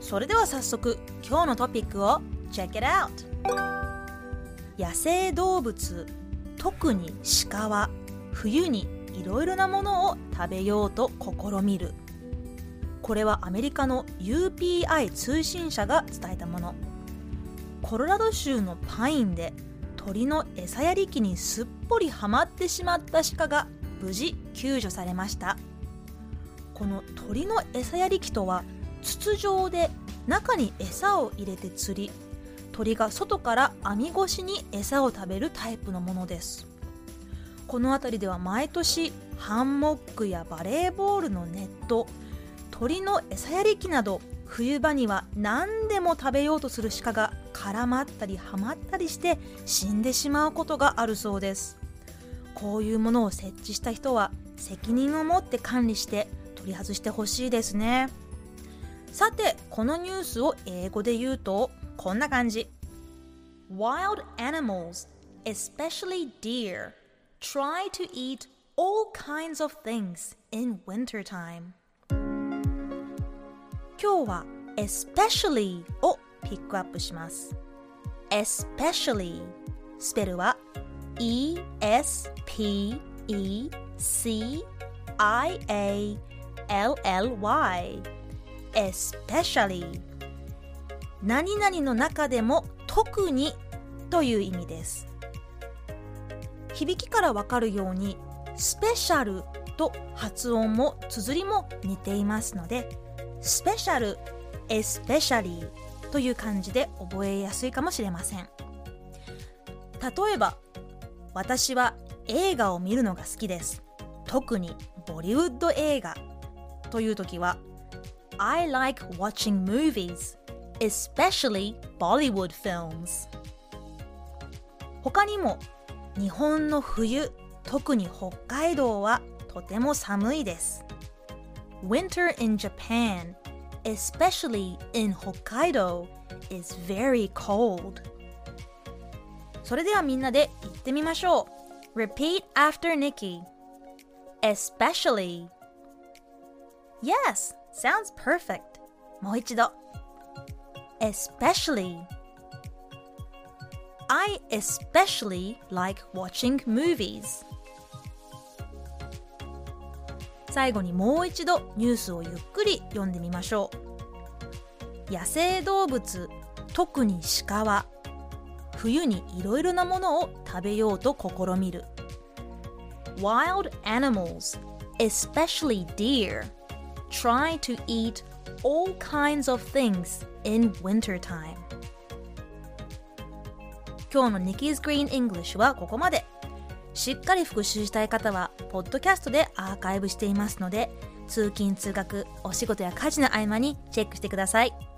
それでは早速今日のトピックを Check it out! 野生動物特に鹿は冬にいろいろなものを食べようと試みる。これはアメリカの UPI 通信社が伝えたもの。コロラド州のパインで鳥の餌やり機にすっぽりはまってしまった鹿が無事救助されました。この鳥の餌やり機とは筒状で中に餌を入れて釣り鳥が外から網越しに餌を食べるタイプのものです。この辺りでは毎年ハンモックやバレーボールのネット鳥の餌やり機など冬場には何でも食べようとする鹿が絡まったりはまったりして死んでしまうことがあるそうです。こういうものを設置した人は責任を持って管理して取り外してほしいですね。さてこのニュースを英語で言うとこんな感じ Wild animals, especially deer, try to eat all kinds of things in wintertime 今日は especially をピックアップします especially スペルは e-s-p-e-c-i-a-l-l-y especially 何々の中でも特にという意味です。響きからわかるようにスペシャルと発音も綴りも似ていますのでスペシャル、エスペシャリーという感じで覚えやすいかもしれません。例えば私は映画を見るのが好きです。特にボリウッド映画という時は I like watching movies especially Bollywood films 他にも日本の冬特に北海道はとても寒いです Winter in Japan, especially in Hokkaido, is very cold. それではみんなで言ってみましょう。Repeat after Nikki. Especially. Yes, sounds perfect. もう一度。Especially. I especially like watching movies. 最後にもう一度ニュースをゆっくり読んでみましょう野生動物特に鹿は冬にいろいろなものを食べようと試みる Wild animals, especially deer, try to eat all kinds of things in wintertime 今日の Nikki's Green English はここまでしっかり復習したい方は、ポッドキャストでアーカイブしていますので、通勤・通学、お仕事や家事の合間にチェックしてください。